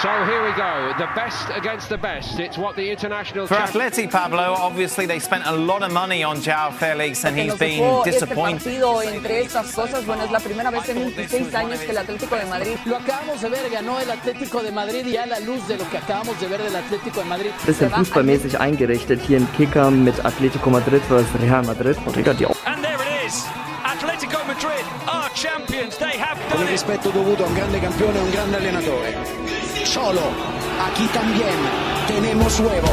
So here we go, the best against the best. It's what the international. For Atleti, Pablo, obviously they spent a lot of money on Joao Felix and he's been disappointed. Este partido, entre estas cosas, bueno, es la primera vez en 26 años que el Atlético de Madrid. Lo acabamos de ver, ganó el Atlético de Madrid y a la luz de lo que acabamos de ver del Atlético de Madrid. Bisschen fußballmäßig eingerichtet hier in Kicker mit Atletico Madrid versus Real Madrid. Und there it is. Atletico Madrid are champions. They have Con done il it. rispetto dovuto a un grande campione e un grande allenatore. Solo, aquí también tenemos huevo.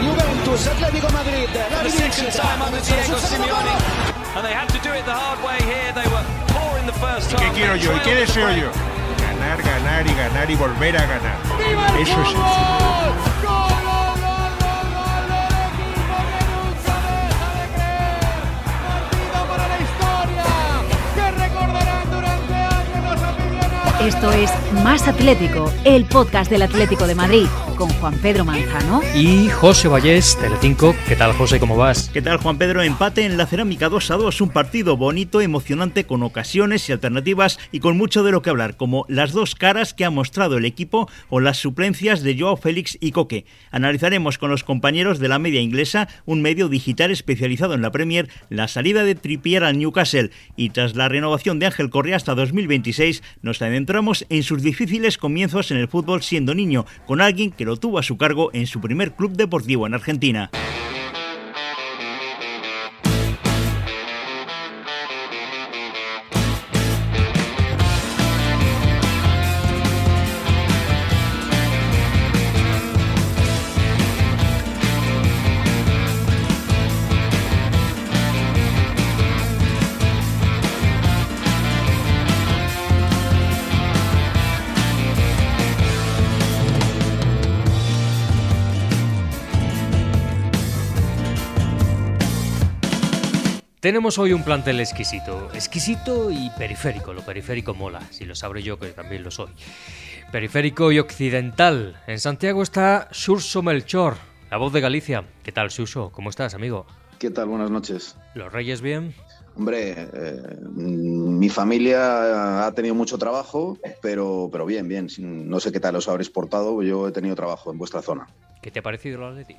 Juventus, Atlético Madrid, la The second rivincita. time under Diego Simeone. And they had to do it the hard way here. They were poor in the first ¿Qué quiero yo? ¿Y qué deseo yo? Ganar, ganar y ganar y volver a ganar. Eso es Esto es Más Atlético, el podcast del Atlético de Madrid, con Juan Pedro Manzano Y José Vallés, Telecinco. ¿Qué tal, José? ¿Cómo vas? ¿Qué tal, Juan Pedro? Empate en la Cerámica 2 a 2, un partido bonito, emocionante, con ocasiones y alternativas y con mucho de lo que hablar, como las dos caras que ha mostrado el equipo o las suplencias de Joao Félix y Coque. Analizaremos con los compañeros de la media inglesa, un medio digital especializado en la Premier, la salida de Trippier al Newcastle y tras la renovación de Ángel Correa hasta 2026, nos adentramos en sus difíciles comienzos en el fútbol siendo niño, con alguien que lo tuvo a su cargo en su primer club deportivo en Argentina. Tenemos hoy un plantel exquisito. Exquisito y periférico. Lo periférico mola, si lo sabré yo, que también lo soy. Periférico y occidental. En Santiago está Surso Melchor, la voz de Galicia. ¿Qué tal, Surso? ¿Cómo estás, amigo? ¿Qué tal? Buenas noches. ¿Los Reyes bien? Hombre, eh, mi familia ha tenido mucho trabajo, pero, pero bien, bien. No sé qué tal os habréis portado, yo he tenido trabajo en vuestra zona. ¿Qué te ha parecido el Atleti?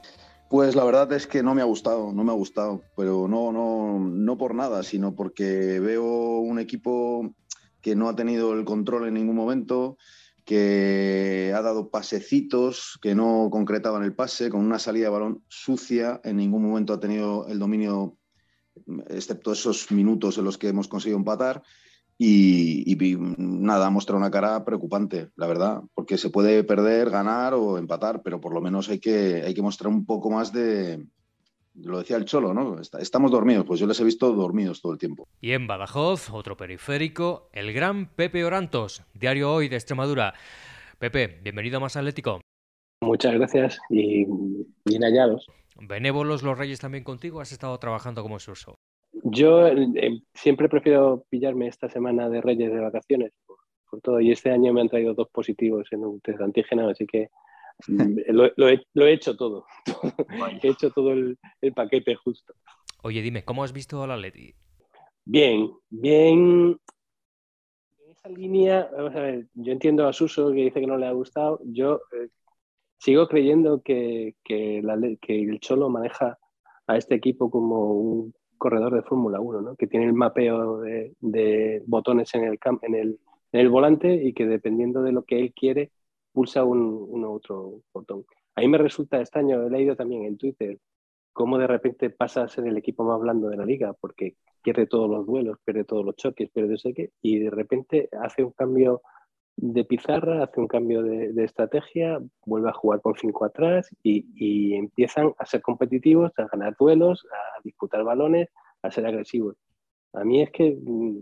Pues la verdad es que no me ha gustado, no me ha gustado, pero no, no, no por nada, sino porque veo un equipo que no ha tenido el control en ningún momento, que ha dado pasecitos, que no concretaban el pase, con una salida de balón sucia, en ningún momento ha tenido el dominio, excepto esos minutos en los que hemos conseguido empatar. Y, nada, ha mostrado una cara preocupante, la verdad, porque se puede perder, ganar o empatar, pero por lo menos hay que, hay que mostrar un poco más de, lo decía el Cholo, ¿no? Estamos dormidos, pues yo les he visto dormidos todo el tiempo. Y en Badajoz, otro periférico, el gran Pepe Orantos, diario hoy de Extremadura. Pepe, bienvenido a Más Atlético. Muchas gracias y bien hallados. Benévolos los Reyes también contigo, has estado trabajando como Surso. Yo eh, siempre prefiero pillarme esta semana de Reyes de vacaciones por, por todo y este año me han traído dos positivos en un test antígeno, así que mm, lo, lo he, lo he hecho todo. he hecho todo el, el paquete justo. Oye, dime, ¿cómo has visto al Atleti? Bien, bien. En esa línea, vamos a ver, yo entiendo a Suso que dice que no le ha gustado. Yo eh, sigo creyendo que, que, la que el Cholo maneja a este equipo como un corredor de Fórmula 1, ¿no? que tiene el mapeo de, botones en el, en, el, en el volante y que dependiendo de lo que él quiere, pulsa un, un otro botón. A mí me resulta extraño, he leído también en Twitter cómo de repente pasa a ser el equipo más blando de la liga, porque pierde todos los duelos, pierde todos los choques, pierde no sé qué, y de repente hace un cambio de pizarra, hace un cambio de, estrategia, vuelve a jugar con cinco atrás y, y empiezan a ser competitivos, a ganar duelos, a disputar balones, a ser agresivos. A mí es que, mm,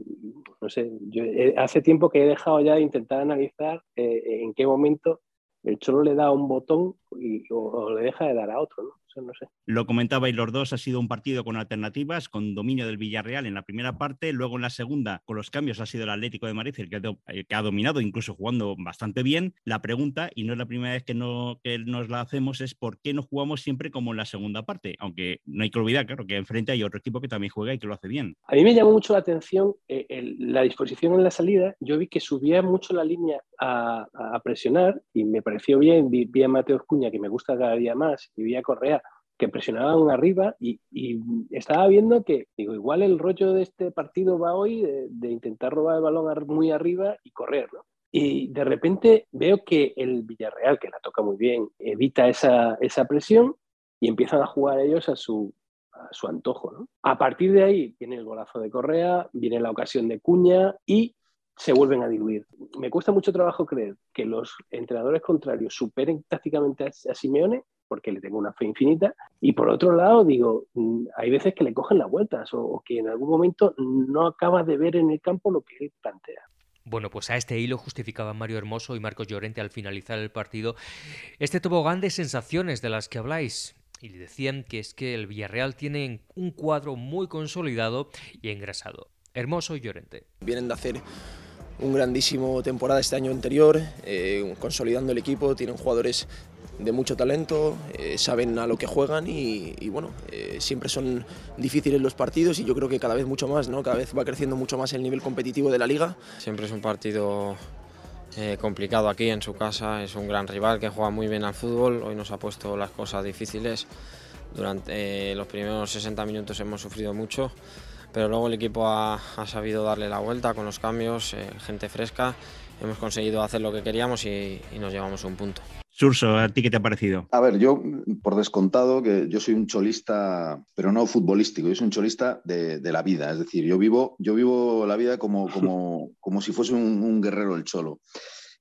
no sé, yo he- hace tiempo que he dejado ya de intentar analizar eh, en qué momento el Cholo le da un botón y, o, o le deja de dar a otro. ¿no? O no sé. Lo comentabais los dos, ha sido un partido con alternativas, con dominio del Villarreal en la primera parte, luego en la segunda, con los cambios, ha sido el Atlético de Madrid el que, ha, que ha dominado, incluso jugando bastante bien. La pregunta, y no es la primera vez que, no, que nos la hacemos, es por qué no jugamos siempre como en la segunda parte, aunque no hay que olvidar, claro, que enfrente hay otro equipo que también juega y que lo hace bien. A mí me llamó mucho la atención eh, la disposición en la salida, yo vi que subía mucho la línea a, a presionar y me pareció bien, vi, vi a Mateo Cuña, que me gusta cada día más, y vi a Correa, que presionaban arriba y, estaba viendo que, digo, igual el rollo de este partido va hoy de, intentar robar el balón muy arriba y correr, ¿no? Y de repente veo que el Villarreal, que la toca muy bien, evita esa, esa presión y empiezan a jugar ellos a su, a su antojo, ¿no? A partir de ahí viene el golazo de Correa, viene la ocasión de Cuña y se vuelven a diluir. Me cuesta mucho trabajo creer que los entrenadores contrarios superen tácticamente a Simeone porque le tengo una fe infinita. Y por otro lado, digo, hay veces que le cogen las vueltas o, o que en algún momento no acaba de ver en el campo lo que él plantea. Bueno, pues a este hilo justificaban Mario Hermoso y Marcos Llorente al finalizar el partido este tobogán de sensaciones de las que habláis. Y le decían que es que el Villarreal tiene un cuadro muy consolidado y engrasado. Hermoso y Llorente. Vienen de hacer un grandísimo temporada este año anterior, eh, consolidando el equipo, tienen jugadores de mucho talento, eh, saben a lo que juegan y, bueno, eh, siempre son difíciles los partidos y yo creo que cada vez mucho más, ¿no? Cada vez va creciendo mucho más el nivel competitivo de la liga. Siempre es un partido complicado aquí en su casa, es un gran rival que juega muy bien al fútbol, hoy nos ha puesto las cosas difíciles, durante los primeros 60 minutos hemos sufrido mucho, pero luego el equipo ha, ha sabido darle la vuelta con los cambios, gente fresca, hemos conseguido hacer lo que queríamos y, y nos llevamos un punto. Surso, ¿a ti qué te ha parecido? A ver, yo, por descontado, que yo soy un cholista, pero no futbolístico, yo soy un cholista de, de la vida. Es decir, yo vivo, yo vivo la vida como, como, como si fuese un, un guerrero el cholo.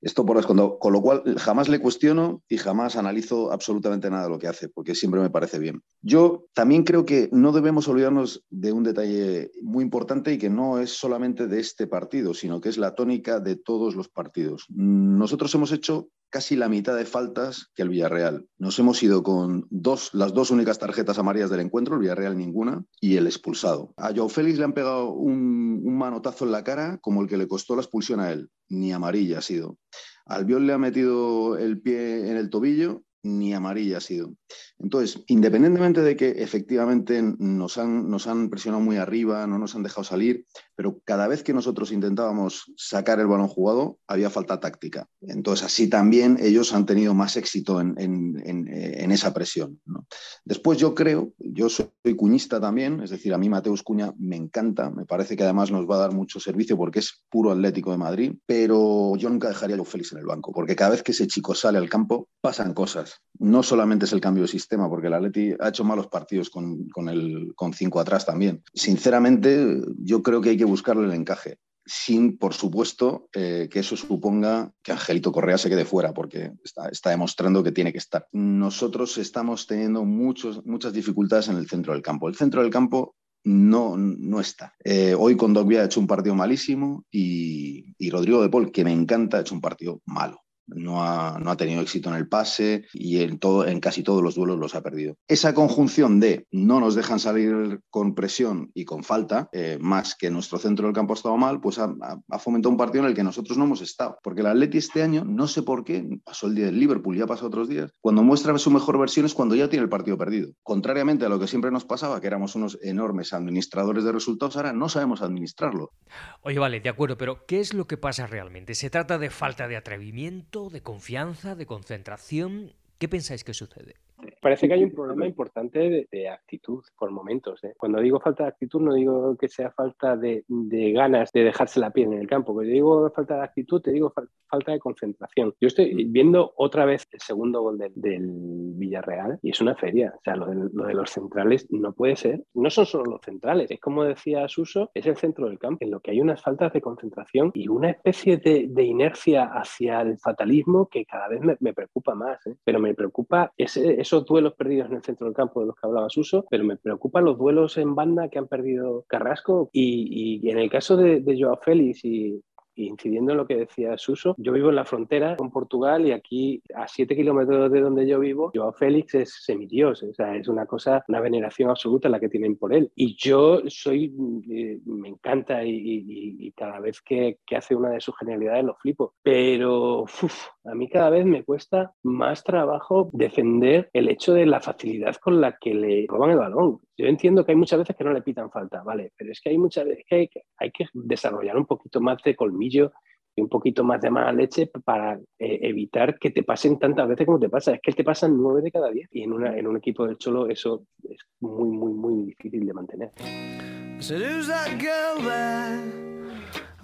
Esto por. Con lo cual, jamás le cuestiono y jamás analizo absolutamente nada de lo que hace, porque siempre me parece bien. Yo también creo que no debemos olvidarnos de un detalle muy importante y que no es solamente de este partido, sino que es la tónica de todos los partidos. Nosotros hemos hecho casi la mitad de faltas que el Villarreal. Nos hemos ido con dos, las dos únicas tarjetas amarillas del encuentro, el Villarreal ninguna, y el expulsado. A Joao Félix le han pegado un, un manotazo en la cara como el que le costó la expulsión a él. Ni amarilla ha sido. Albiol le ha metido el pie en el tobillo, ni amarilla ha sido. Entonces, independientemente de que efectivamente nos han, nos han presionado muy arriba, no nos han dejado salir, pero cada vez que nosotros intentábamos sacar el balón jugado, había falta táctica. Entonces, así también ellos han tenido más éxito en, en, en, en esa presión. Después yo creo, yo soy cuñista también, es decir, a mí Mateus Cuña me encanta, me parece que además nos va a dar mucho servicio porque es puro Atlético de Madrid, pero yo nunca dejaría a Joe Félix en el banco, porque cada vez que ese chico sale al campo, pasan cosas. No solamente es el cambio de sistema, porque el Atleti ha hecho malos partidos con, con, el, con cinco atrás también. Sinceramente, yo creo que hay que buscarle el encaje sin, por supuesto, eh, que eso suponga que Angelito Correa se quede fuera, porque está, está, demostrando que tiene que estar. Nosotros estamos teniendo muchos, muchas dificultades en el centro del campo. El centro del campo no, no está. Eh, hoy con Dogbia ha hecho un partido malísimo y, y Rodrigo de Paul, que me encanta, ha hecho un partido malo no ha, no ha, tenido éxito en el pase y en, todo, en casi todos los duelos los ha perdido. Esa conjunción de no nos dejan salir con presión y con falta, eh, más que nuestro centro del campo ha estado mal, pues ha, ha, fomentado un partido en el que nosotros no hemos estado. Porque el Atleti este año, no sé por qué, pasó el día del Liverpool, ya pasó otros días, cuando muestra su mejor versión es cuando ya tiene el partido perdido. Contrariamente a lo que siempre nos pasaba, que éramos unos enormes administradores de resultados, ahora no sabemos administrarlo. Oye, vale, de acuerdo, pero ¿qué es lo que pasa realmente? ¿Se trata de falta de atrevimiento? De confianza, de concentración. ¿Qué pensáis que sucede? Parece que hay un problema importante de, de actitud por momentos. ¿eh? Cuando digo falta de actitud, no digo que sea falta de, de, ganas de dejarse la piel en el campo. Cuando digo falta de actitud, te digo fa falta de concentración. Yo estoy viendo otra vez el segundo gol del, del Villarreal y es una feria. O sea, lo de, lo de, los centrales no puede ser. No son solo los centrales. Es como decía Suso, es el centro del campo en lo que hay unas faltas de concentración y una especie de, de inercia hacia el fatalismo que cada vez me, me preocupa más. ¿eh? Pero me preocupa ese, esos duelos perdidos en el centro del campo de los que hablaba Suso, pero me preocupan los duelos en banda que han perdido Carrasco. Y, y en el caso de, de Joao Félix y, incidiendo en lo que decía Suso, yo vivo en la frontera con Portugal y aquí a siete kilómetros de donde yo vivo, Joao Félix es semidios, o sea, es una cosa, una veneración absoluta la que tienen por él. Y yo soy, eh, me encanta y, cada vez que, hace una de sus genialidades lo flipo, pero a mí cada vez me cuesta más trabajo defender el hecho de la facilidad con la que le roban el balón. Yo entiendo que hay muchas veces que no le pitan falta, vale, pero es que hay muchas veces que hay que, desarrollar un poquito más de colmillo y un poquito más de mala leche para eh, evitar que te pasen tantas veces como te pasa. Es que te pasan nueve de cada diez y en, un equipo del Cholo eso es muy, muy, muy difícil de mantener.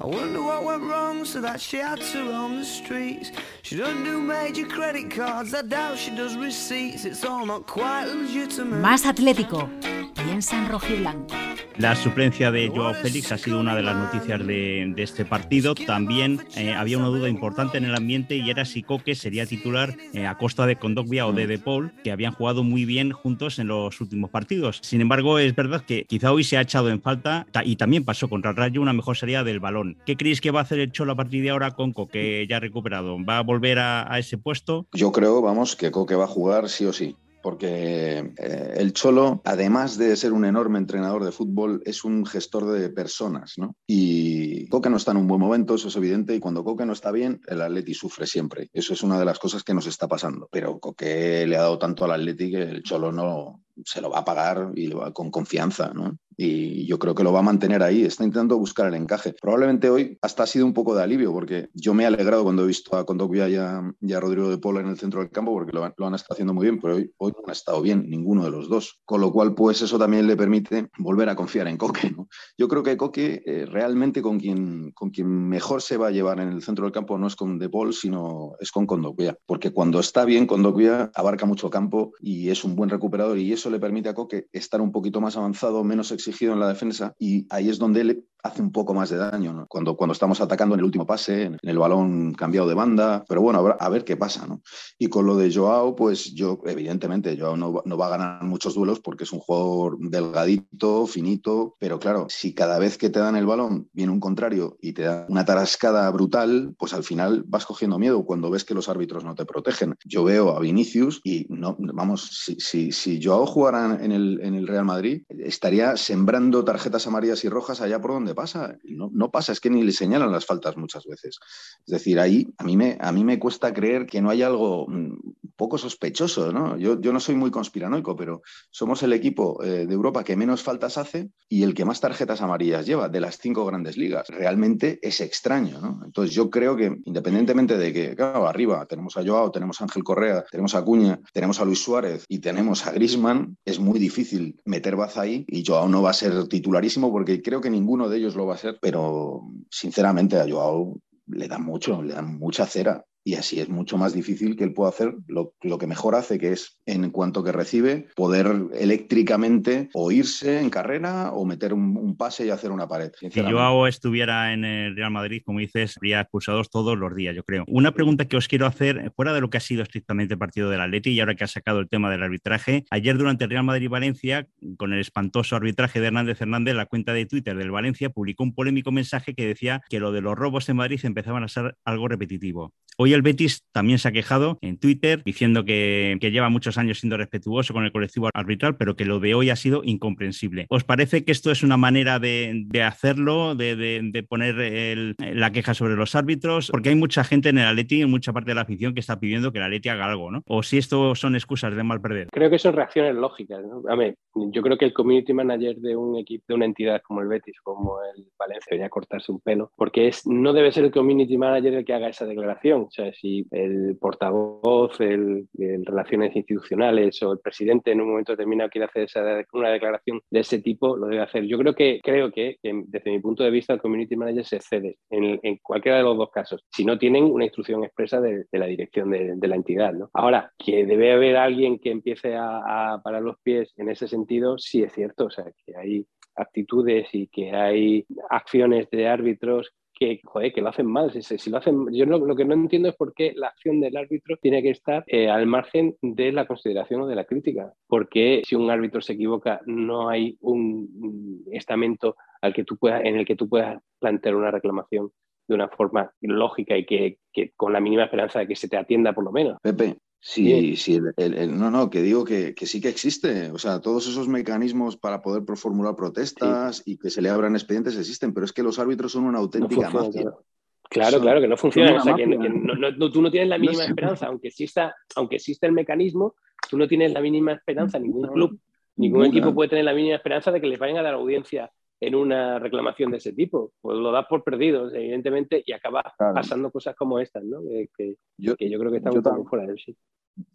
I wonder what went wrong so that she had to roam the streets. She doesn't do major credit cards, I doubt she does receipts. It's all not quite legitimate. Más Atlético. Piensa en rojo y blanco. La suplencia de Joao Félix ha sido una de las noticias de, este partido. También eh, había una duda importante en el ambiente y era si Coque sería titular eh, a costa de Condogbia o de De Paul, que habían jugado muy bien juntos en los últimos partidos. Sin embargo, es verdad que quizá hoy se ha echado en falta y también pasó contra el Rayo una mejor salida del balón. ¿Qué creéis que va a hacer el Cholo a partir de ahora con Coque ya recuperado? ¿Va a volver a, a ese puesto? Yo creo, vamos, que Coque va a jugar sí o sí porque eh, el Cholo, además de ser un enorme entrenador de fútbol, es un gestor de personas, ¿no? Y Coque no está en un buen momento, eso es evidente, y cuando Coque no está bien, el Atleti sufre siempre. Eso es una de las cosas que nos está pasando. Pero Coque le ha dado tanto al Atleti que el Cholo no, se lo va a pagar y lo va con confianza, ¿no? Y yo creo que lo va a mantener ahí, está intentando buscar el encaje. Probablemente hoy hasta ha sido un poco de alivio, porque yo me he alegrado cuando he visto a Condovia y a, y a Rodrigo de Pola en el centro del campo, porque lo, lo, han estado haciendo muy bien, pero hoy, hoy no ha estado bien ninguno de los dos. Con lo cual, pues eso también le permite volver a confiar en Coque. ¿no? Yo creo que Coque eh, realmente con quien, con quien mejor se va a llevar en el centro del campo no es con De Paul, sino es con Condovia, porque cuando está bien, Condovia abarca mucho campo y es un buen recuperador y eso le permite a Coque estar un poquito más avanzado, menos exigido en la defensa y ahí es donde él hace un poco más de daño, cuando, cuando estamos atacando en el último pase, en el balón cambiado de banda, pero bueno, a ver qué pasa. ¿no? Y con lo de Joao, pues yo, evidentemente, Joao no, no va a ganar muchos duelos porque es un jugador delgadito, finito, pero claro, si cada vez que te dan el balón viene un contrario y te da una tarascada brutal, pues al final vas cogiendo miedo cuando ves que los árbitros no te protegen. Yo veo a Vinicius y no, vamos, si, si, si Joao jugara en el, en el Real Madrid, estaría sembrando tarjetas amarillas y rojas allá por donde pasa. No, no, pasa, es que ni le señalan las faltas muchas veces. Es decir, ahí a mí me, a mí me cuesta creer que no hay algo mm, poco sospechoso. ¿no? Yo, yo no soy muy conspiranoico, pero somos el equipo eh, de Europa que menos faltas hace y el que más tarjetas amarillas lleva de las cinco grandes ligas. Realmente es extraño. ¿no? Entonces yo creo que independientemente de que, claro, arriba tenemos a Joao, tenemos a Ángel Correa, tenemos a Cuña, tenemos a Luis Suárez y tenemos a Grisman, es muy difícil meter baza ahí y Joao no va a ser titularísimo porque creo que ninguno de ellos lo va a ser, pero sinceramente a Joao le da mucho, le da mucha cera y así es mucho más difícil que él pueda hacer lo, que mejor hace, que es en cuanto que recibe, poder eléctricamente o irse en carrera o meter un, pase y hacer una pared. Si Joao estuviera en el Real Madrid, como dices, habría expulsados todos los días, yo creo. Una pregunta que os quiero hacer, fuera de lo que ha sido estrictamente el partido del Atleti y ahora que ha sacado el tema del arbitraje, ayer durante el Real Madrid-Valencia, con el espantoso arbitraje de Hernández Hernández, la cuenta de Twitter del Valencia publicó un polémico mensaje que decía que lo de los robos en Madrid empezaban a ser algo repetitivo. Hoy el Betis también se ha quejado en Twitter diciendo que, lleva muchos años siendo respetuoso con el colectivo arbitral, pero que lo de hoy ha sido incomprensible. ¿Os parece que esto es una manera de, hacerlo, de, poner la queja sobre los árbitros? Porque hay mucha gente en el Atleti, en mucha parte de la afición, que está pidiendo que el Atleti haga algo, ¿no? O si esto son excusas de mal perder. Creo que son reacciones lógicas. A ver, yo creo que el community manager de un equipo, de una entidad como el Betis, como el Valencia, debería cortarse un pelo, porque es, no debe ser el community manager el que haga esa declaración. O sea, si el portavoz, el, Relaciones Institucionales o el presidente en un momento determinado quiere hacer una declaración de ese tipo, lo debe hacer. Yo creo que, creo que, desde mi punto de vista, el community manager se cede en, cualquiera de los dos casos, si no tienen una instrucción expresa de, la dirección de, la entidad. ¿no? Ahora, que debe haber alguien que empiece a parar los pies en ese sentido, sí es cierto, o sea, que hay actitudes y que hay acciones de árbitros que, joder, que lo hacen mal. Si, lo hacen, yo lo, que no entiendo es por qué la acción del árbitro tiene que estar eh, al margen de la consideración o de la crítica. Porque si un árbitro se equivoca, no hay un estamento al que tú puedas, en el que tú puedas plantear una reclamación de una forma lógica y que, que, con la mínima esperanza de que se te atienda por lo menos. Pepe, sí, sí, el, no, no, que digo que, que, sí que existe. O sea, todos esos mecanismos para poder formular protestas sí. y que se le abran expedientes existen, pero es que los árbitros son una auténtica no mafia. Claro. Claro, claro, que no funciona. O sea, que, que no, no, tú no tienes la mínima esperanza, aunque exista, aunque exista el mecanismo, tú no tienes la mínima esperanza, ningún club, ningún equipo puede tener la mínima esperanza de que les vayan a dar audiencia en una reclamación de ese tipo. Pues lo das por perdidos, evidentemente, y acaba claro. pasando cosas como estas, ¿no? Que, que, yo, que yo, creo que están un poco fuera del sitio.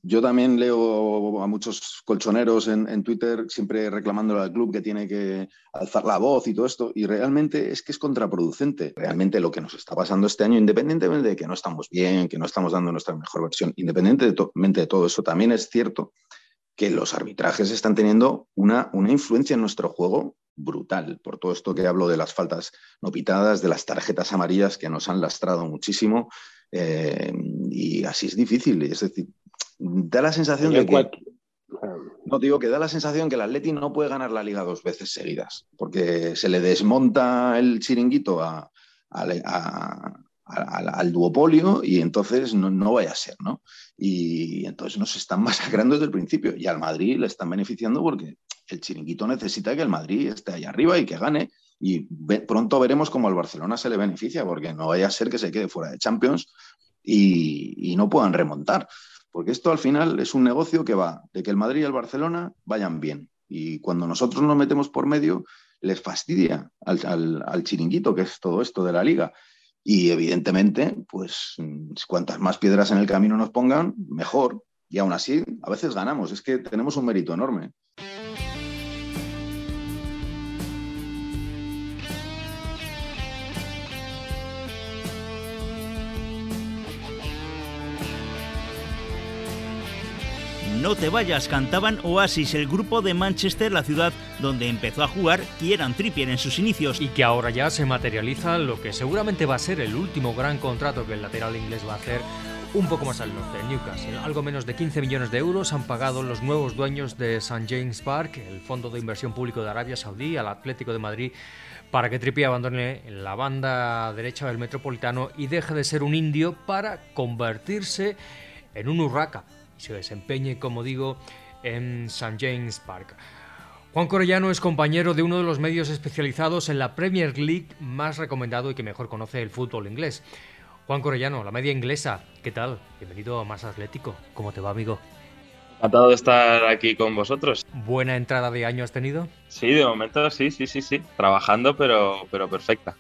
Yo también leo a muchos colchoneros en, en, Twitter siempre reclamándole al club que tiene que alzar la voz y todo esto, y realmente es que es contraproducente. Realmente lo que nos está pasando este año, independientemente de que no estamos bien, que no estamos dando nuestra mejor versión, independientemente de todo eso, también es cierto que los arbitrajes están teniendo una, una influencia en nuestro juego brutal, por todo esto que hablo de las faltas no pitadas, de las tarjetas amarillas que nos han lastrado muchísimo, eh, y así es difícil, es decir, da la sensación de que... No digo que da la sensación que el Atleti no puede ganar la liga dos veces seguidas, porque se le desmonta el chiringuito a, a, a, al, al, duopolio y entonces no, no, vaya a ser, ¿no? Y entonces nos están masacrando desde el principio y al Madrid le están beneficiando porque el chiringuito necesita que el Madrid esté ahí arriba y que gane y pronto veremos cómo al Barcelona se le beneficia porque no vaya a ser que se quede fuera de Champions y, no puedan remontar. Porque esto al final es un negocio que va de que el Madrid y el Barcelona vayan bien. Y cuando nosotros nos metemos por medio, les fastidia al, al chiringuito, que es todo esto de la liga. Y evidentemente, pues cuantas más piedras en el camino nos pongan, mejor. Y aún así, a veces ganamos. Es que tenemos un mérito enorme. No te vayas, cantaban Oasis, el grupo de Manchester, la ciudad donde empezó a jugar Kieran Trippier en sus inicios. Y que ahora ya se materializa lo que seguramente va a ser el último gran contrato que el lateral inglés va a hacer un poco más al norte, en Newcastle. Algo menos de 15 millones de euros han pagado los nuevos dueños de St. James Park, el fondo de inversión público de Arabia Saudí, al Atlético de Madrid, para que Trippier abandone la banda derecha del Metropolitano y deje de ser un indio para convertirse en un urraca se desempeñe, como digo, en St. James Park. Juan Corellano es compañero de uno de los medios especializados en la Premier League más recomendado y que mejor conoce el fútbol inglés. Juan Corellano, la media inglesa, ¿qué tal? Bienvenido a Más Atlético. ¿Cómo te va, amigo? Encantado de estar aquí con vosotros. ¿Buena entrada de año has tenido? Sí, de momento sí, sí, sí, sí. Trabajando, pero, pero perfecta.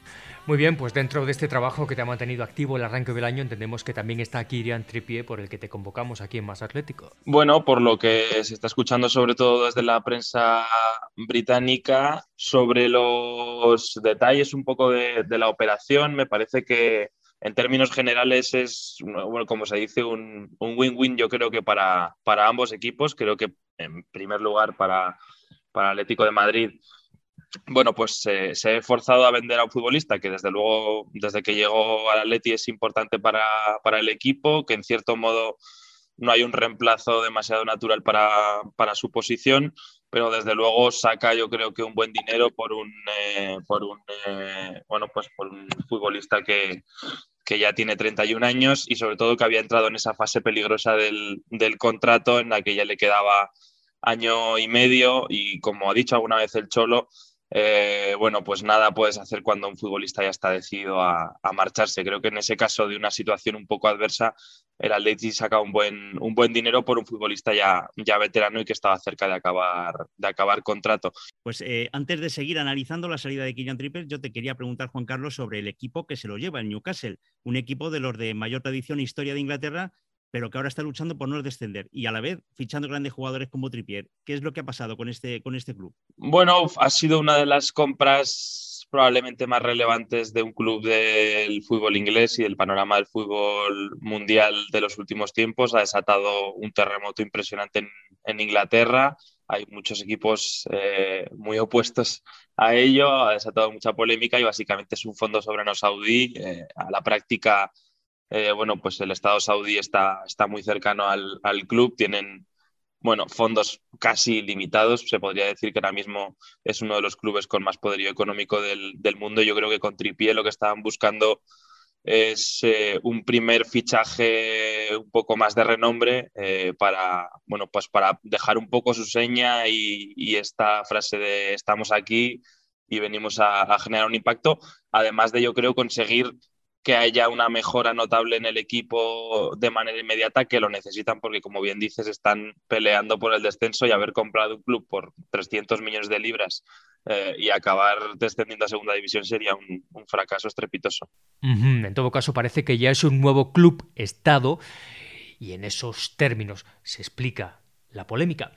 Muy bien, pues dentro de este trabajo que te ha mantenido activo el arranque del año, entendemos que también está Kirian Trippier, por el que te convocamos aquí en Más Atlético. Bueno, por lo que se está escuchando sobre todo desde la prensa británica, sobre los detalles un poco de, de la operación, me parece que en términos generales es, bueno, como se dice, un win-win yo creo que para, para ambos equipos. Creo que en primer lugar para, para Atlético de Madrid bueno, pues eh, se ha esforzado a vender a un futbolista que desde luego, desde que llegó al Atleti es importante para, para, el equipo, que en cierto modo no hay un reemplazo demasiado natural para, para su posición, pero desde luego saca yo creo que un buen dinero por un, eh, por un eh, bueno, pues por un futbolista que, que ya tiene 31 años y sobre todo que había entrado en esa fase peligrosa del, del contrato en la que ya le quedaba año y medio y como ha dicho alguna vez el Cholo, eh, bueno, pues nada puedes hacer cuando un futbolista ya está decidido a, marcharse. Creo que en ese caso de una situación un poco adversa, el Atleti saca un buen, buen dinero por un futbolista ya, veterano y que estaba cerca de acabar, de acabar contrato. Pues eh, antes de seguir analizando la salida de Kylian Trippier, yo te quería preguntar, Juan Carlos, sobre el equipo que se lo lleva, el Newcastle, un equipo de los de mayor tradición e historia de Inglaterra pero que ahora está luchando por no descender y a la vez fichando grandes jugadores como Trippier. ¿Qué es lo que ha pasado con este, este club? Bueno, ha sido una de las compras probablemente más relevantes de un club del fútbol inglés y del panorama del fútbol mundial de los últimos tiempos. Ha desatado un terremoto impresionante en, en Inglaterra. Hay muchos equipos eh, muy opuestos a ello. Ha desatado mucha polémica y básicamente es un fondo soberano saudí. Eh, a la práctica eh, bueno, pues el Estado saudí está, está muy cercano al, al, club, tienen, bueno, fondos casi limitados, se podría decir que ahora mismo es uno de los clubes con más poderío económico del, del mundo. Yo creo que con Tripié lo que estaban buscando es eh, un primer fichaje un poco más de renombre eh, para, bueno, pues para dejar un poco su seña y, esta frase de estamos aquí y venimos a, generar un impacto, además de yo creo conseguir que haya una mejora notable en el equipo de manera inmediata, que lo necesitan porque, como bien dices, están peleando por el descenso y haber comprado un club por 300 millones de libras eh, y acabar descendiendo a segunda división sería un, fracaso estrepitoso. En todo caso, parece que ya es un nuevo club Estado y en esos términos se explica la polémica.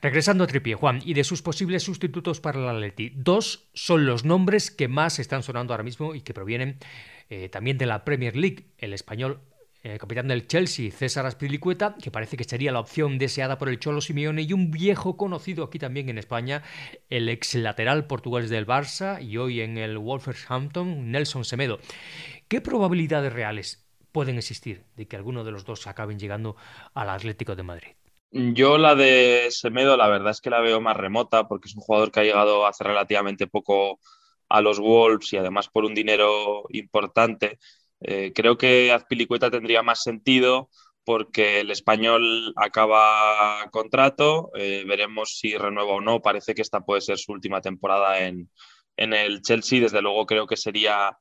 Regresando a Tripié, Juan, y de sus posibles sustitutos para el Atleti, dos son los nombres que más están sonando ahora mismo y que provienen eh, también de la Premier League, el español el capitán del Chelsea, César Aspilicueta, que parece que sería la opción deseada por el Cholo Simeone, y un viejo conocido aquí también en España, el ex lateral portugués del Barça y hoy en el Wolverhampton, Nelson Semedo. ¿Qué probabilidades reales pueden existir de que alguno de los dos acaben llegando al Atlético de Madrid? Yo la de Semedo, la verdad es que la veo más remota, porque es un jugador que ha llegado hace relativamente poco a los Wolves y además por un dinero importante. Eh, creo que Azpilicueta tendría más sentido porque el español acaba contrato, eh, veremos si renueva o no, parece que esta puede ser su última temporada en, el Chelsea, desde luego creo que sería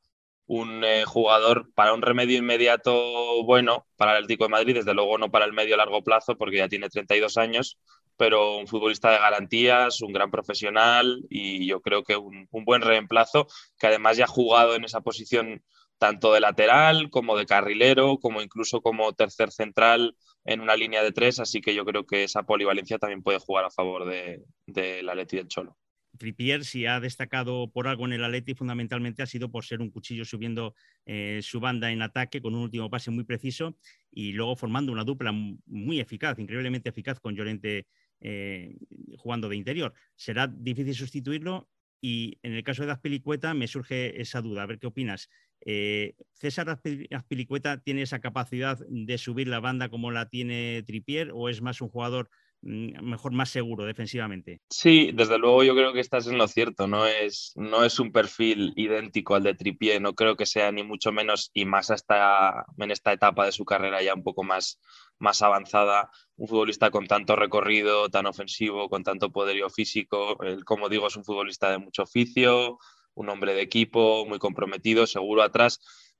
un eh, jugador para un remedio inmediato bueno para el Atlético de Madrid, desde luego no para el medio largo plazo porque ya tiene 32 años, pero un futbolista de garantías, un gran profesional y yo creo que un, un buen reemplazo que además ya ha jugado en esa posición tanto de lateral como de carrilero, como incluso como tercer central en una línea de tres, así que yo creo que esa polivalencia también puede jugar a favor de, de Leti del Cholo. Trippier, si ha destacado por algo en el Atleti, fundamentalmente ha sido por ser un cuchillo subiendo eh, su banda en ataque con un último pase muy preciso y luego formando una dupla muy eficaz, increíblemente eficaz con Llorente eh, jugando de interior. Será difícil sustituirlo y en el caso de Azpilicueta me surge esa duda, a ver qué opinas. Eh, ¿César Azpilicueta tiene esa capacidad de subir la banda como la tiene Tripier o es más un jugador mejor más seguro defensivamente? Sí, desde luego yo creo que estás en lo cierto, no es, no es un perfil idéntico al de Tripier, no creo que sea ni mucho menos y más hasta en esta etapa de su carrera ya un poco más, más avanzada, un futbolista con tanto recorrido, tan ofensivo, con tanto poderío físico, como digo es un futbolista de mucho oficio, un hombre de equipo, muy comprometido, seguro atrás.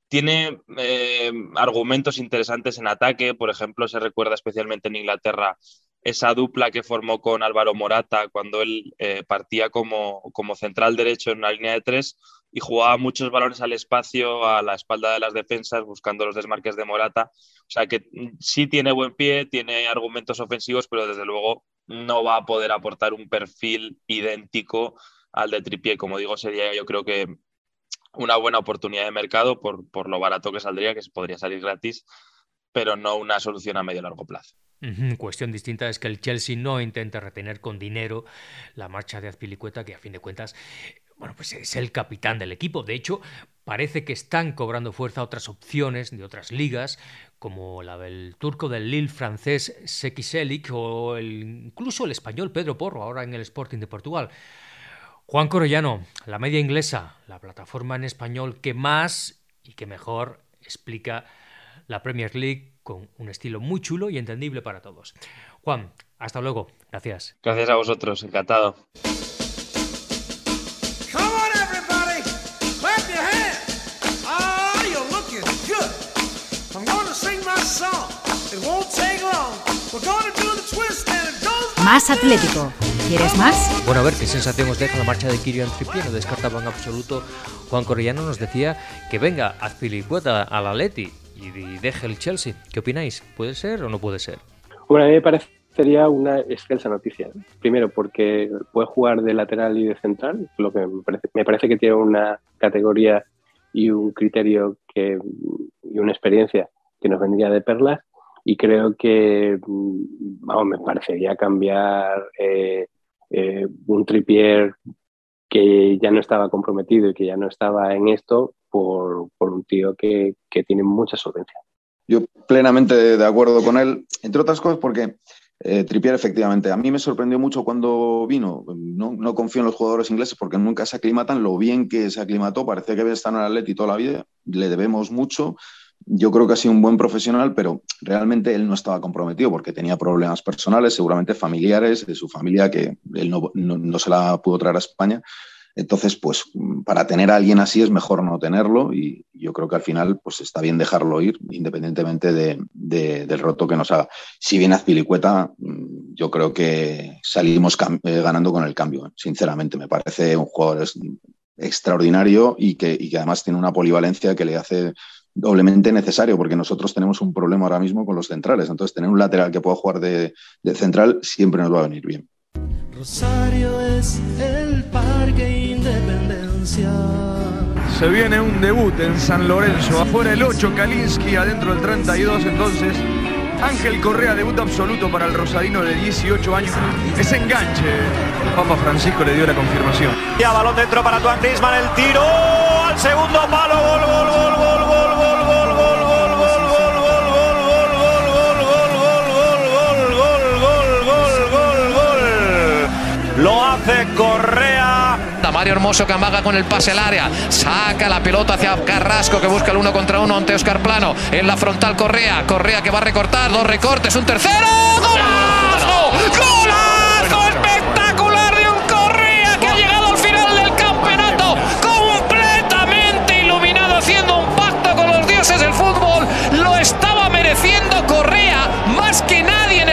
Tiene eh, argumentos interesantes en ataque, por ejemplo, se recuerda especialmente en Inglaterra esa dupla que formó con Álvaro Morata cuando él eh, partía como, como central derecho en una línea de tres y jugaba muchos balones al espacio, a la espalda de las defensas, buscando los desmarques de Morata. O sea que mm, sí tiene buen pie, tiene argumentos ofensivos, pero desde luego no va a poder aportar un perfil idéntico al de Tripié. Como digo, sería yo creo que una buena oportunidad de mercado por, por lo barato que saldría, que podría salir gratis, pero no una solución a medio largo plazo. Cuestión distinta es que el Chelsea no intente retener con dinero la marcha de Azpilicueta, que a fin de cuentas, bueno, pues es el capitán del equipo. De hecho, parece que están cobrando fuerza otras opciones de otras ligas, como la del turco del Lille francés Seki Selik o incluso el español Pedro Porro, ahora en el Sporting de Portugal. Juan Corellano, la media inglesa, la plataforma en español que más y que mejor explica la Premier League con un estilo muy chulo y entendible para todos. Juan, hasta luego. Gracias. Gracias a vosotros, encantado. Más Atlético. ¿Quieres más? Bueno, a ver qué sensación os deja la marcha de Kirian Trippier. No descartaba en absoluto. Juan Corellano nos decía que venga Azpilicueta a la Leti y deje el Chelsea. ¿Qué opináis? ¿Puede ser o no puede ser? Bueno, a mí me parecería una excelsa noticia. Primero, porque puede jugar de lateral y de central, lo que me parece, me parece que tiene una categoría y un criterio que, y una experiencia que nos vendría de perlas y creo que vamos, me parecería cambiar eh, eh, un tripier que ya no estaba comprometido y que ya no estaba en esto por, un tío que, tiene mucha solvencia. Yo plenamente de acuerdo con él, entre otras cosas porque Eh, efectivamente. A mí me sorprendió mucho cuando vino. No, no, confío en los jugadores ingleses porque nunca se aclimatan. Lo bien que se aclimató, parece que había estado en el Atleti toda la vida. Le debemos mucho. Yo creo que ha sido un buen profesional, pero realmente él no estaba comprometido porque tenía problemas personales, seguramente familiares, de su familia, que él no, no, no se la pudo traer a España. Entonces, pues para tener a alguien así es mejor no tenerlo y yo creo que al final pues está bien dejarlo ir independientemente de, de, del roto que nos haga. Si viene Azpilicueta, yo creo que salimos eh, ganando con el cambio, sinceramente. Me parece un jugador extraordinario y que, y que además tiene una polivalencia que le hace doblemente necesario porque nosotros tenemos un problema ahora mismo con los centrales. Entonces, tener un lateral que pueda jugar de, de central siempre nos va a venir bien. Rosario es el Parque Independencia. Se viene un debut en San Lorenzo. Afuera el 8, Kalinski, adentro el 32. Entonces, Ángel Correa, debut absoluto para el Rosarino de 18 años. Ese enganche, Papa Francisco le dio la confirmación. Ya balón dentro para Tuan Griezmann, el tiro al segundo palo, gol, gol, gol, gol, gol, Correa. Mario Hermoso que amaga con el pase al área. Saca la pelota hacia Carrasco que busca el uno contra uno ante Oscar Plano. En la frontal Correa. Correa que va a recortar. Dos recortes. Un tercero. ¡Golazo! ¡Golazo! Espectacular de un Correa que ha llegado al final del campeonato. Completamente iluminado haciendo un pacto con los dioses del fútbol. Lo estaba mereciendo Correa más que nadie en el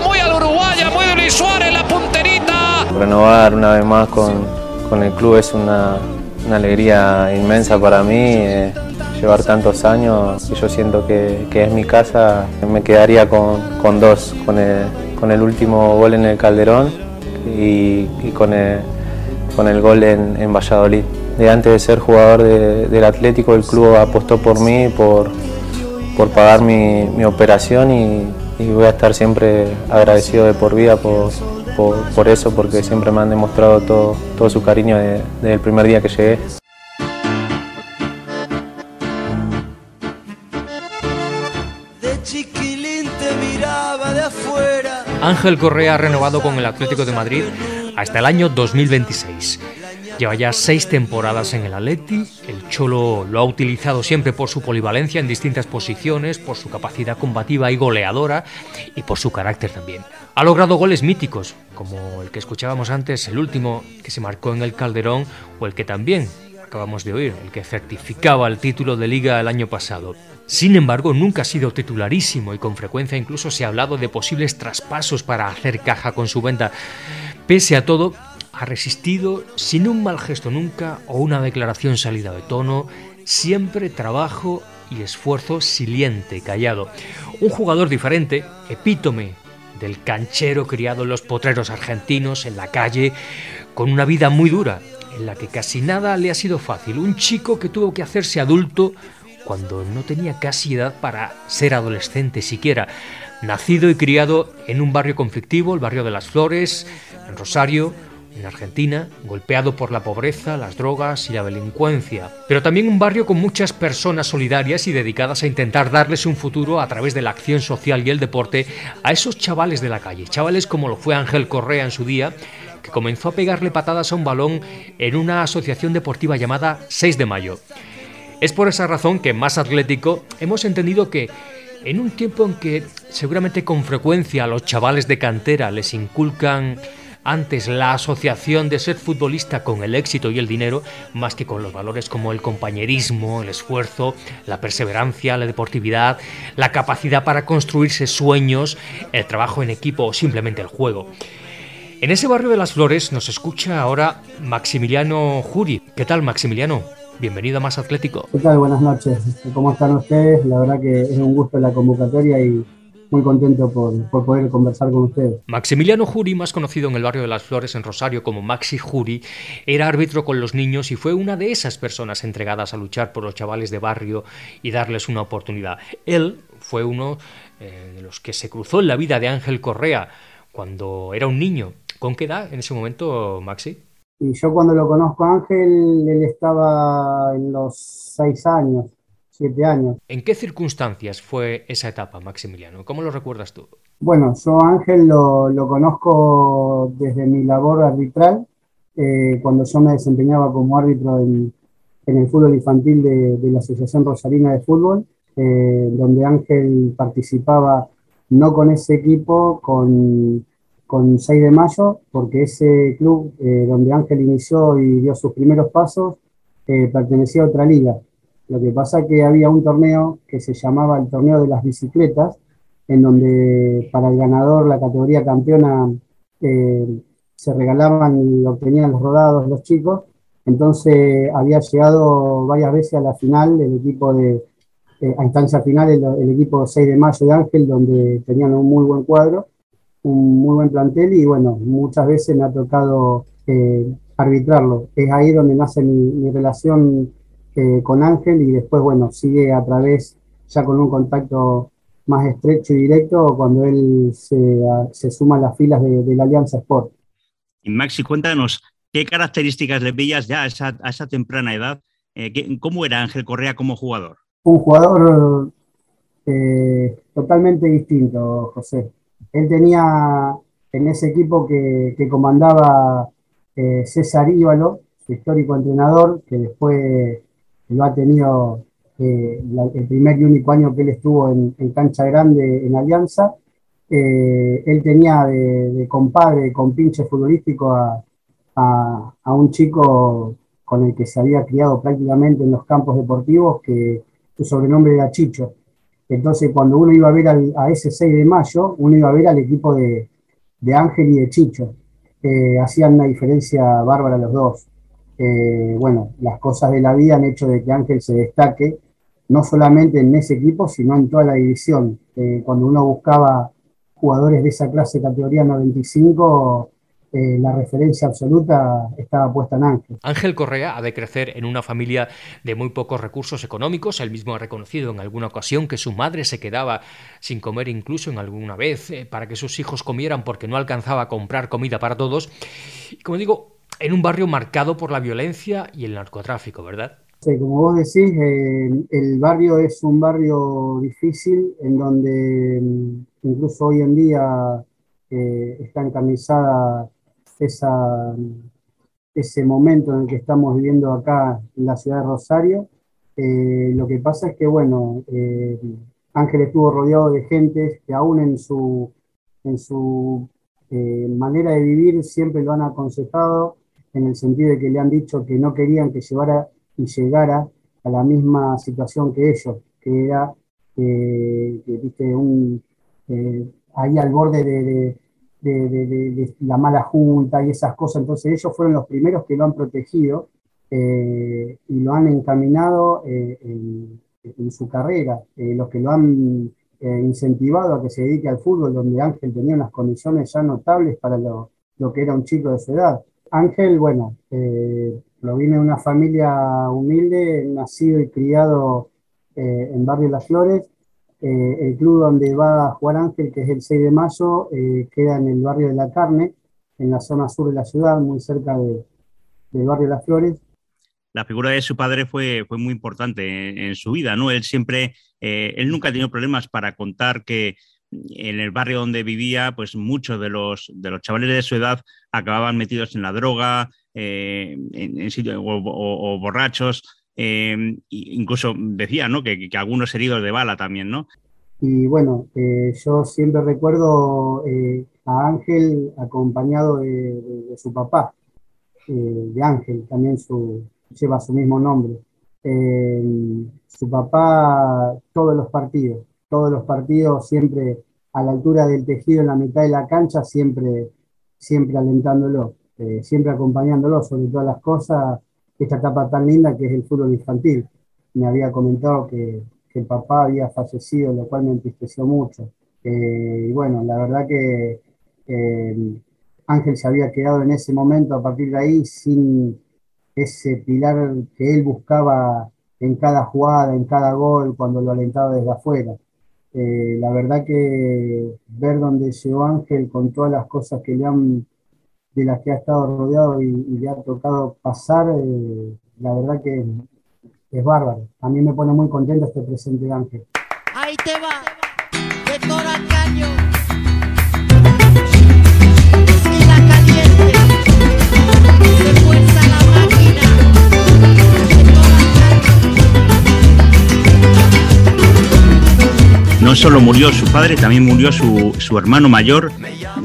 muy al uruguaya, muy de Luis Suárez, la punterita. Renovar una vez más con, con el club es una, una, alegría inmensa para mí. Eh, llevar tantos años yo siento que, que, es mi casa, me quedaría con, con dos, con el, con el, último gol en el Calderón y, y con, el, con el gol en, en Valladolid. De antes de ser jugador de, del Atlético, el club apostó por mí, por, por pagar mi, mi operación y, y, voy a estar siempre agradecido de por vida por, por, por eso, porque siempre me han demostrado todo, todo su cariño de, desde el primer día que llegué. Ángel Correa ha renovado con el Atlético de Madrid hasta el año 2026. Lleva ya seis temporadas en el Atleti. El Cholo lo ha utilizado siempre por su polivalencia en distintas posiciones, por su capacidad combativa y goleadora y por su carácter también. Ha logrado goles míticos, como el que escuchábamos antes, el último que se marcó en el Calderón o el que también acabamos de oír, el que certificaba el título de liga el año pasado. Sin embargo, nunca ha sido titularísimo y con frecuencia incluso se ha hablado de posibles traspasos para hacer caja con su venta. Pese a todo, ha resistido sin un mal gesto nunca o una declaración salida de tono, siempre trabajo y esfuerzo siliente, callado. Un jugador diferente, epítome del canchero criado en los potreros argentinos, en la calle, con una vida muy dura, en la que casi nada le ha sido fácil. Un chico que tuvo que hacerse adulto cuando no tenía casi edad para ser adolescente siquiera. Nacido y criado en un barrio conflictivo, el barrio de las Flores, en Rosario, en Argentina, golpeado por la pobreza, las drogas y la delincuencia, pero también un barrio con muchas personas solidarias y dedicadas a intentar darles un futuro a través de la acción social y el deporte a esos chavales de la calle, chavales como lo fue Ángel Correa en su día, que comenzó a pegarle patadas a un balón en una asociación deportiva llamada 6 de Mayo. Es por esa razón que Más Atlético hemos entendido que en un tiempo en que seguramente con frecuencia a los chavales de cantera les inculcan antes la asociación de ser futbolista con el éxito y el dinero, más que con los valores como el compañerismo, el esfuerzo, la perseverancia, la deportividad, la capacidad para construirse sueños, el trabajo en equipo o simplemente el juego. En ese barrio de las Flores nos escucha ahora Maximiliano Juri. ¿Qué tal, Maximiliano? Bienvenido a Más Atlético. ¿Qué? Buenas noches. ¿Cómo están ustedes? La verdad que es un gusto la convocatoria y muy contento por, por, poder conversar con ustedes. Maximiliano Juri, más conocido en el barrio de las Flores en Rosario como Maxi Juri, era árbitro con los niños y fue una de esas personas entregadas a luchar por los chavales de barrio y darles una oportunidad. Él fue uno eh, de los que se cruzó en la vida de Ángel Correa cuando era un niño. ¿Con qué edad en ese momento, Maxi? Y yo cuando lo conozco a Ángel, él estaba en los seis años, siete años. ¿En qué circunstancias fue esa etapa, Maximiliano? ¿Cómo lo recuerdas tú? Bueno, yo Ángel lo, lo conozco desde mi labor arbitral, eh, cuando yo me desempeñaba como árbitro en, en el fútbol infantil de, de, la Asociación Rosarina de Fútbol, eh, donde Ángel participaba no con ese equipo, con, con 6 de mayo, porque ese club eh, donde Ángel inició y dio sus primeros pasos eh, pertenecía a otra liga. Lo que pasa es que había un torneo que se llamaba el torneo de las bicicletas, en donde para el ganador, la categoría campeona, eh, se regalaban y obtenían los rodados los chicos. Entonces había llegado varias veces a la final el equipo de, eh, a instancia final, el, equipo 6 de mayo de Ángel, donde tenían un muy buen cuadro, un muy buen plantel y bueno, muchas veces me ha tocado eh, arbitrarlo. Es ahí donde nace mi, mi relación eh, con Ángel y después, bueno, sigue a través, ya con un contacto más estrecho y directo, cuando él se, se suma a las filas de, de la Alianza Sport. Y Maxi, cuéntanos, ¿qué características le veías ya a esa, a esa temprana edad? Eh, ¿qué, ¿Cómo era Ángel Correa como jugador? Un jugador eh, totalmente distinto, José. Él tenía en ese equipo que, que comandaba César Ívalo, su histórico entrenador, que después lo ha tenido eh, el primer y único año que él estuvo en, cancha grande en Alianza. Eh, él tenía de, compadre, de compinche futbolístico a, un chico con el que se había criado prácticamente en los campos deportivos, que su sobrenombre era Chicho. Entonces, cuando uno iba a ver a ese 6 de mayo, uno iba a ver al equipo de, de Ángel y de Chicho. Eh, hacían una diferencia bárbara los dos. Eh, bueno, las cosas de la vida han hecho de que Ángel se destaque, no solamente en ese equipo, sino en toda la división. Eh, cuando uno buscaba jugadores de esa clase categoría 95, eh, la referencia absoluta estaba puesta en Ángel. Ángel Correa ha de crecer en una familia de muy pocos recursos económicos. Él mismo ha reconocido en alguna ocasión que su madre se quedaba sin comer incluso en alguna vez eh, para que sus hijos comieran porque no alcanzaba a comprar comida para todos. Y como digo, en un barrio marcado por la violencia y el narcotráfico, ¿verdad? Sí, como vos decís, el barrio es un barrio difícil en donde incluso hoy en día eh, está encamisada esa, ese momento en el que estamos viviendo acá en la ciudad de Rosario. Eh, lo que pasa es que, bueno, eh, Ángel estuvo rodeado de gente que aún en su, en su manera de vivir siempre lo han aconsejado en el sentido de que le han dicho que no querían que llevara y llegara a la misma situación que ellos, que era que, viste, un, ahí al borde de, la mala junta y esas cosas. Entonces ellos fueron los primeros que lo han protegido eh, y lo han encaminado eh, en, su carrera, eh, los que lo han incentivado a que se dedique al fútbol, donde Ángel tenía unas condiciones ya notables para lo que era un chico de su edad. Ángel, bueno, lo vine de una familia humilde, nacido y criado en Barrio Las Flores, eh, el club donde va a jugar Ángel, que es el 6 de mayo, eh, queda en el barrio de La Carne, en la zona sur de la ciudad, muy cerca de, del barrio Las Flores. La figura de su padre fue, fue muy importante en, en, su vida, ¿no? Él siempre, eh, él nunca ha tenido problemas para contar que en el barrio donde vivía, pues muchos de los, de los chavales de su edad acababan metidos en la droga, en, en sitio, o, borrachos, eh, incluso decía, ¿no? Que, algunos heridos de bala también, ¿no? Y bueno, eh, yo siempre recuerdo eh, a Ángel acompañado de, de, su papá, eh, de Ángel, también su, lleva su mismo nombre. Eh, su papá, todos los partidos, todos los partidos siempre a la altura del tejido en la mitad de la cancha, siempre, siempre alentándolo, eh, siempre acompañándolo sobre todas las cosas esta etapa tan linda que es el fútbol infantil. Me había comentado que, el papá había fallecido, lo cual me entristeció mucho. Eh, y bueno, la verdad que eh, Ángel se había quedado en ese momento, a partir de ahí, sin ese pilar que él buscaba en cada jugada, en cada gol, cuando lo alentaba desde afuera. Eh, la verdad que ver dónde llegó Ángel con todas las cosas que le han de las que ha estado rodeado y, le ha tocado pasar, eh, la verdad que es bárbaro. A mí me pone muy contento este presente de Ángel. No solo murió su padre, también murió su, su hermano mayor.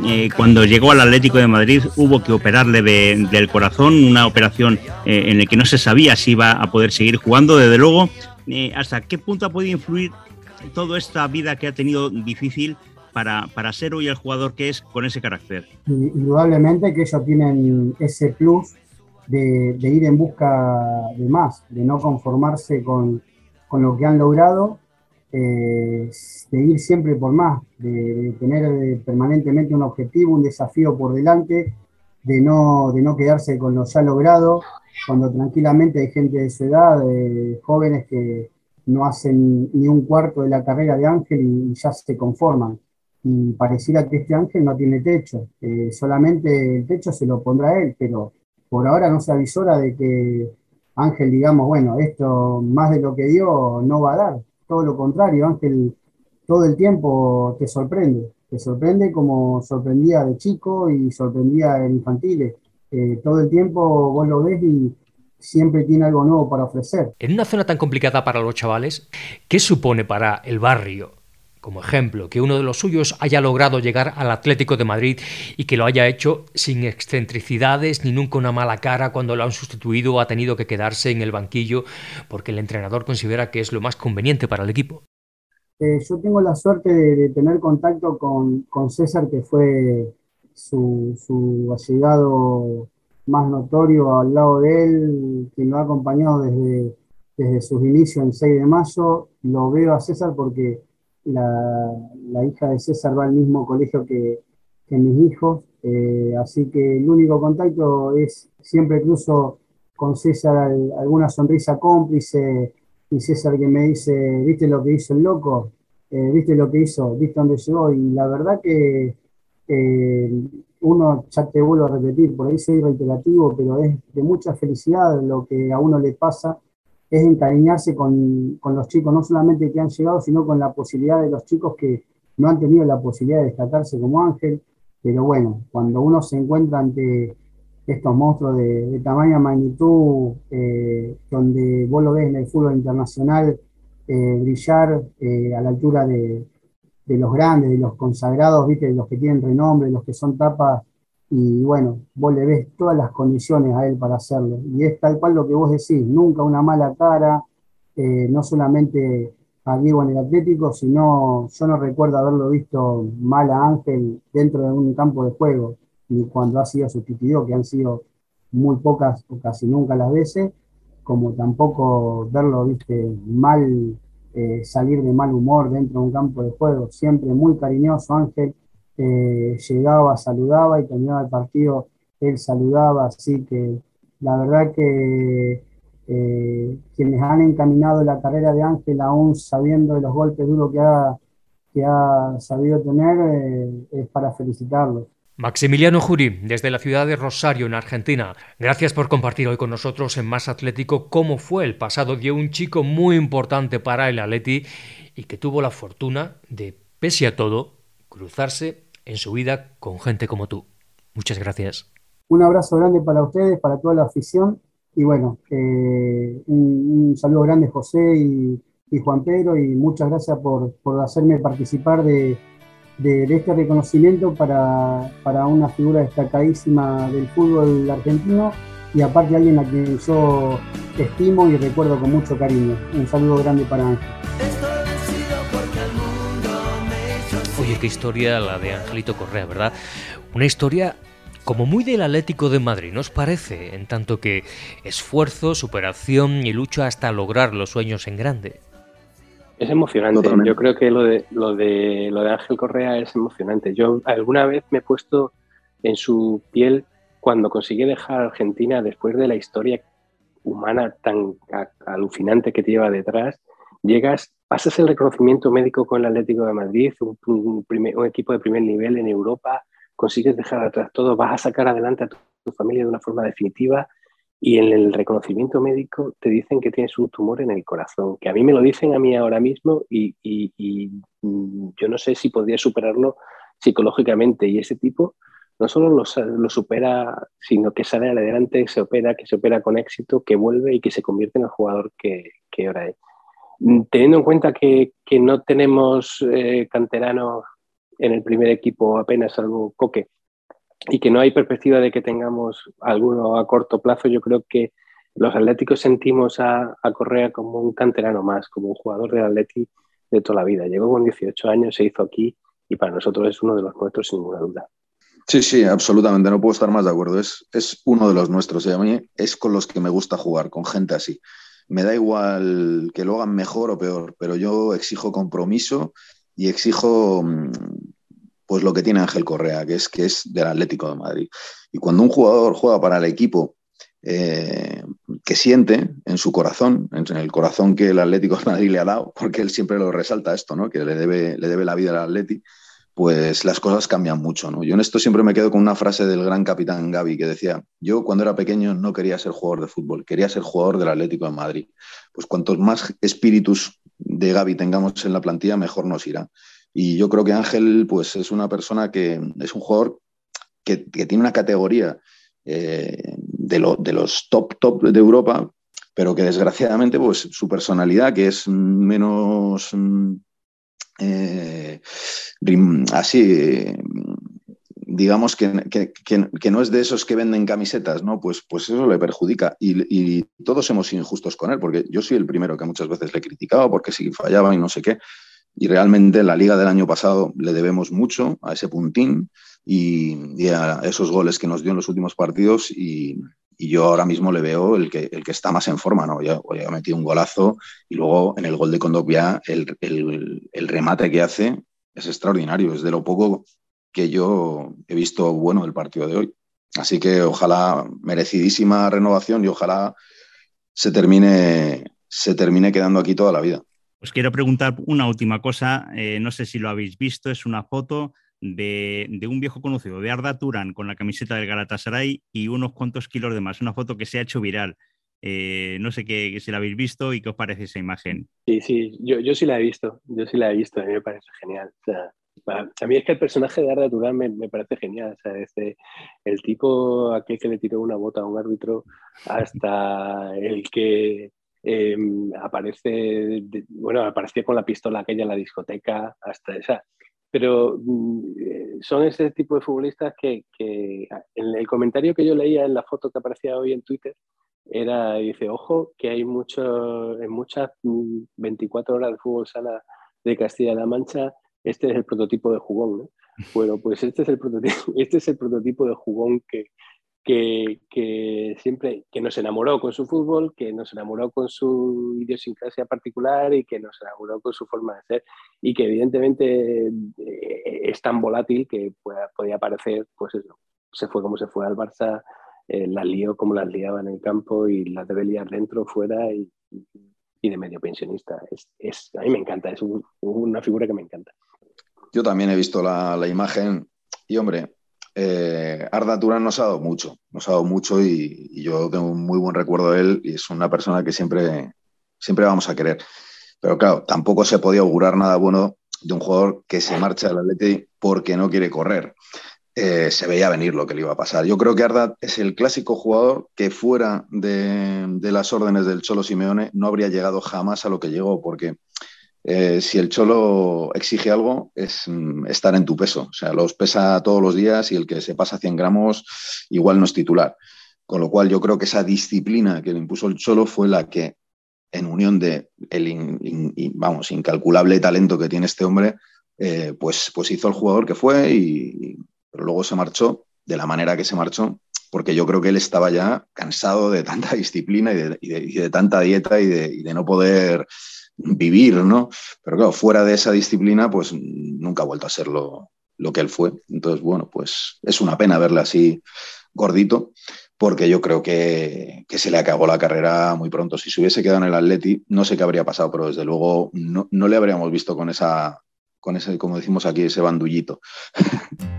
Eh, cuando llegó al Atlético de Madrid hubo que operarle de- del corazón, una operación eh, en la que no se sabía si iba a poder seguir jugando. Desde luego, eh, ¿hasta qué punto ha podido influir toda esta vida que ha tenido difícil para, para ser hoy el jugador que es con ese carácter? Indudablemente que ellos tienen ese plus de, de ir en busca de más, de no conformarse con, con lo que han logrado, eh, de ir siempre por más, de, de tener eh, permanentemente un objetivo, un desafío por delante, de no, de no quedarse con lo ya logrado, cuando tranquilamente hay gente de su edad, eh, jóvenes que no hacen ni un cuarto de la carrera de Ángel y, y ya se conforman. Y pareciera que este Ángel no tiene techo, eh, solamente el techo se lo pondrá él, pero por ahora no se avisora de que Ángel, digamos, bueno, esto más de lo que dio no va a dar. Todo lo contrario, Ángel todo el tiempo te sorprende. Te sorprende como sorprendía de chico y sorprendía en infantiles. Eh, todo el tiempo vos lo ves y siempre tiene algo nuevo para ofrecer. En una zona tan complicada para los chavales, ¿qué supone para el barrio, como ejemplo, que uno de los suyos haya logrado llegar al Atlético de Madrid y que lo haya hecho sin excentricidades ni nunca una mala cara cuando lo han sustituido o ha tenido que quedarse en el banquillo porque el entrenador considera que es lo más conveniente para el equipo? Eh, yo tengo la suerte de, tener contacto con, con César, que fue su, su allegado más notorio al lado de él, quien lo ha acompañado desde, desde sus inicios en 6 de mayo. Lo veo a César porque la, hija de César va al mismo colegio que, mis hijos, eh, así que el único contacto es siempre cruzo con César al- alguna sonrisa cómplice y César que me dice, ¿viste lo que hizo el loco? Eh, ¿Viste lo que hizo? ¿Viste dónde llegó? Y la verdad que eh, uno, ya te vuelvo a repetir, por ahí soy reiterativo, pero es de mucha felicidad lo que a uno le pasa, es encariñarse con, con los chicos, no solamente que han llegado, sino con la posibilidad de los chicos que no han tenido la posibilidad de destacarse como Ángel, pero bueno, cuando uno se encuentra ante estos monstruos de, de tamaño magnitud, eh, donde vos lo ves en el fútbol internacional eh, brillar eh, a la altura de, de los grandes, de los consagrados, ¿viste? de los que tienen renombre, los que son tapas, y bueno, vos le ves todas las condiciones a él para hacerlo. Y es tal cual lo que vos decís, nunca una mala cara, eh, no solamente a Diego en el Atlético, sino yo no recuerdo haberlo visto mal a Ángel dentro de un campo de juego, ni cuando ha sido sustituido, que han sido muy pocas o casi nunca las veces, como tampoco verlo, viste, mal, eh, salir de mal humor dentro de un campo de juego, siempre muy cariñoso Ángel, eh, llegaba, saludaba y terminaba el partido, él saludaba, así que la verdad que eh, quienes han encaminado la carrera de Ángel, aún sabiendo de los golpes duros que ha, que ha sabido tener, eh, es para felicitarlo. Maximiliano Jurí, desde la ciudad de Rosario, en Argentina. Gracias por compartir hoy con nosotros en Más Atlético cómo fue el pasado de un chico muy importante para el Atleti y que tuvo la fortuna de, pese a todo, cruzarse en su vida con gente como tú. Muchas gracias. Un abrazo grande para ustedes, para toda la afición y bueno, eh, un, saludo grande José y, Juan Pedro y muchas gracias por, hacerme participar de este reconocimiento para, para, una figura destacadísima del fútbol argentino y aparte alguien a quien yo estimo y recuerdo con mucho cariño. Un saludo grande para Ángel. Qué historia la de Angelito Correa, ¿verdad? Una historia como muy del Atlético de Madrid, ¿nos parece? En tanto que esfuerzo, superación y lucha hasta lograr los sueños en grande. Es emocionante. Totalmente. Yo creo que lo de, lo de lo de Ángel Correa es emocionante. Yo alguna vez me he puesto en su piel cuando conseguí dejar Argentina después de la historia humana tan alucinante que te lleva detrás. Llegas, pasas el reconocimiento médico con el Atlético de Madrid, un, equipo de primer nivel en Europa, consigues dejar atrás todo, vas a sacar adelante a tu, tu familia de una forma definitiva y en el reconocimiento médico te dicen que tienes un tumor en el corazón, que a mí me lo dicen a mí ahora mismo y, mm, yo no sé si podría superarlo psicológicamente. Y ese tipo no solo lo, supera, sino que sale adelante, se opera, que se opera con éxito, que vuelve y que se convierte en el jugador que, ahora es. Teniendo en cuenta que, no tenemos eh, canterano en el primer equipo apenas algo Coque y que no hay perspectiva de que tengamos alguno a corto plazo, yo creo que los atléticos sentimos a, Correa como un canterano más, como un jugador del Atleti de toda la vida. Llegó con 18 años, se hizo aquí y para nosotros es uno de los nuestros sin ninguna duda. Sí, sí, absolutamente, no puedo estar más de acuerdo. Es, es uno de los nuestros y a mí es con los que me gusta jugar, con gente así. Me da igual que lo hagan mejor o peor, pero yo exijo compromiso y exijo mm, pues lo que tiene Ángel Correa, que es, que es del Atlético de Madrid. Y cuando un jugador juega para el equipo eh, que siente en su corazón, en el corazón que el Atlético de Madrid le ha dado, porque él siempre lo resalta esto, ¿no? que le debe, le debe la vida al Atleti, pues las cosas cambian mucho. ¿no? Yo en esto siempre me quedo con una frase del gran capitán Gaby que decía, yo cuando era pequeño no quería ser jugador de fútbol, quería ser jugador del Atlético de Madrid. Pues cuantos más espíritus de Gaby tengamos en la plantilla, mejor nos irá. Y yo creo que Ángel pues, es una persona que es un jugador que, tiene una categoría eh, de, los top, top de Europa, pero que desgraciadamente pues, su personalidad, que es menos eh, así, digamos que, que, no es de esos que venden camisetas, ¿no? Pues, pues eso le perjudica. Y, y, todos somos injustos con él, porque yo soy el primero que muchas veces le he criticado porque si fallaba y no sé qué. Y realmente la liga del año pasado le debemos mucho a ese puntín y, a esos goles que nos dio en los últimos partidos. Y, yo ahora mismo le veo el que, el que está más en forma. ¿no? Ya, ha metido un golazo y luego en el gol de Condopia el, el, remate que hace es extraordinario. Es de lo poco que yo he visto bueno del partido de hoy. Así que ojalá merecidísima renovación y ojalá se termine, se termine quedando aquí toda la vida. Os quiero preguntar una última cosa, eh, no sé si lo habéis visto, es una foto de, un viejo conocido, de Arda Turán, con la camiseta del Galatasaray y unos cuantos kilos de más, una foto que se ha hecho viral. Eh, no sé qué, si la habéis visto y qué os parece esa imagen. Sí, sí, yo, yo sí la he visto, yo sí la he visto, a mí me parece genial. a mí es que el personaje de Arda Turán me, parece genial. O desde el tipo aquel que le tiró una bota a un árbitro hasta el que Em, aparece, bueno, aparecía con la pistola aquella en la discoteca, hasta esa. Pero mm, eh, son ese tipo de futbolistas que, en el comentario que yo leía en la foto que aparecía hoy en Twitter, era, dice, ojo, que hay mucho, en muchas 24 mm, horas de fútbol sala de Castilla-La Mancha, este es el prototipo de jugón, Bueno, pues este es el prototipo, este es el prototipo de jugón que, que, siempre que nos enamoró con su fútbol, que nos enamoró con su idiosincrasia particular y que nos enamoró con su forma de ser y que evidentemente eh, es tan volátil que podía parecer, pues eso, se fue como se fue al Barça, eh, la lió como las liaba en el campo y las debe liar dentro, fuera y, de medio pensionista. Es, a mí me encanta, es una figura que me encanta. Yo también he visto la, la imagen y hombre, eh, Arda Turán nos ha dado mucho, nos ha dado mucho y, yo tengo un muy buen recuerdo de él y es una persona que siempre, siempre vamos a querer. Pero claro, tampoco se podía augurar nada bueno de un jugador que se marcha del Atleti porque no quiere correr. Eh, se veía venir lo que le iba a pasar. Yo creo que Arda es el clásico jugador que fuera de, de las órdenes del Cholo Simeone no habría llegado jamás a lo que llegó porque eh, si el cholo exige algo, es mm, estar en tu peso. O sea, los pesa todos los días y el que se pasa 100 gramos igual no es titular. Con lo cual yo creo que esa disciplina que le impuso el cholo fue la que, en unión de el vamos, incalculable talento que tiene este hombre, eh, pues, pues hizo el jugador que fue y, pero luego se marchó de la manera que se marchó, porque yo creo que él estaba ya cansado de tanta disciplina y de, tanta dieta y de, no poder vivir, ¿no? Pero claro, fuera de esa disciplina, pues nunca ha vuelto a ser lo, que él fue. Entonces, bueno, pues es una pena verle así gordito, porque yo creo que, se le acabó la carrera muy pronto. Si se hubiese quedado en el Atleti, no sé qué habría pasado, pero desde luego no, no le habríamos visto con esa, con ese, como decimos aquí, ese bandullito.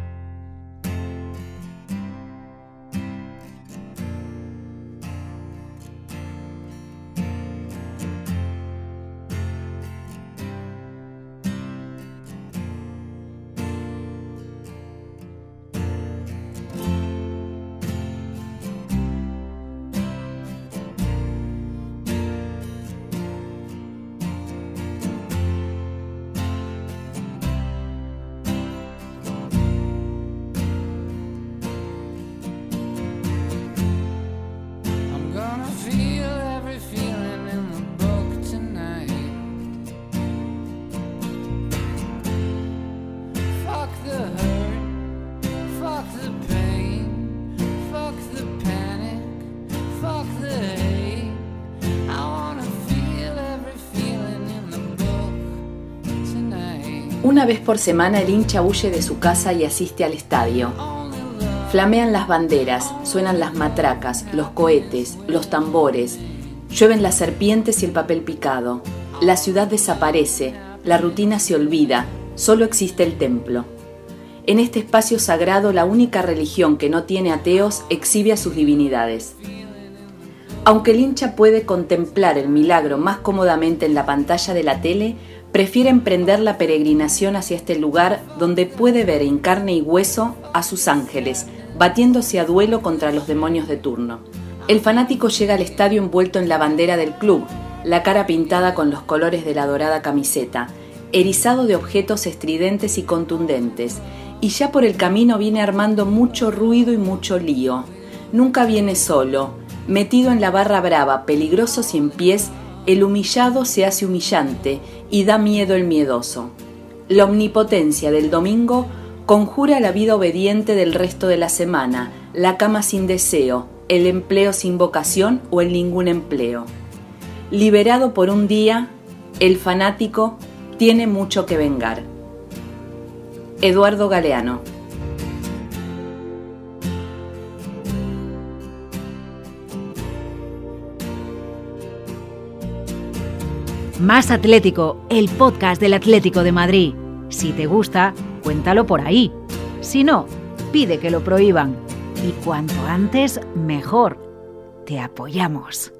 por semana el hincha huye de su casa y asiste al estadio. Flamean las banderas, suenan las matracas, los cohetes, los tambores, llueven las serpientes y el papel picado. La ciudad desaparece, la rutina se olvida, solo existe el templo. En este espacio sagrado la única religión que no tiene ateos exhibe a sus divinidades. Aunque el hincha puede contemplar el milagro más cómodamente en la pantalla de la tele, prefiere emprender la peregrinación hacia este lugar donde puede ver en carne y hueso a sus ángeles, batiéndose a duelo contra los demonios de turno. El fanático llega al estadio envuelto en la bandera del club, la cara pintada con los colores de la dorada camiseta, erizado de objetos estridentes y contundentes, y ya por el camino viene armando mucho ruido y mucho lío. Nunca viene solo, metido en la barra brava, peligroso sin pies, el humillado se hace humillante y da miedo el miedoso. La omnipotencia del domingo conjura la vida obediente del resto de la semana, la cama sin deseo, el empleo sin vocación o el ningún empleo. Liberado por un día, el fanático tiene mucho que vengar. Eduardo Galeano Más Atlético, el podcast del Atlético de Madrid. Si te gusta, cuéntalo por ahí. Si no, pide que lo prohíban. Y cuanto antes, mejor. Te apoyamos.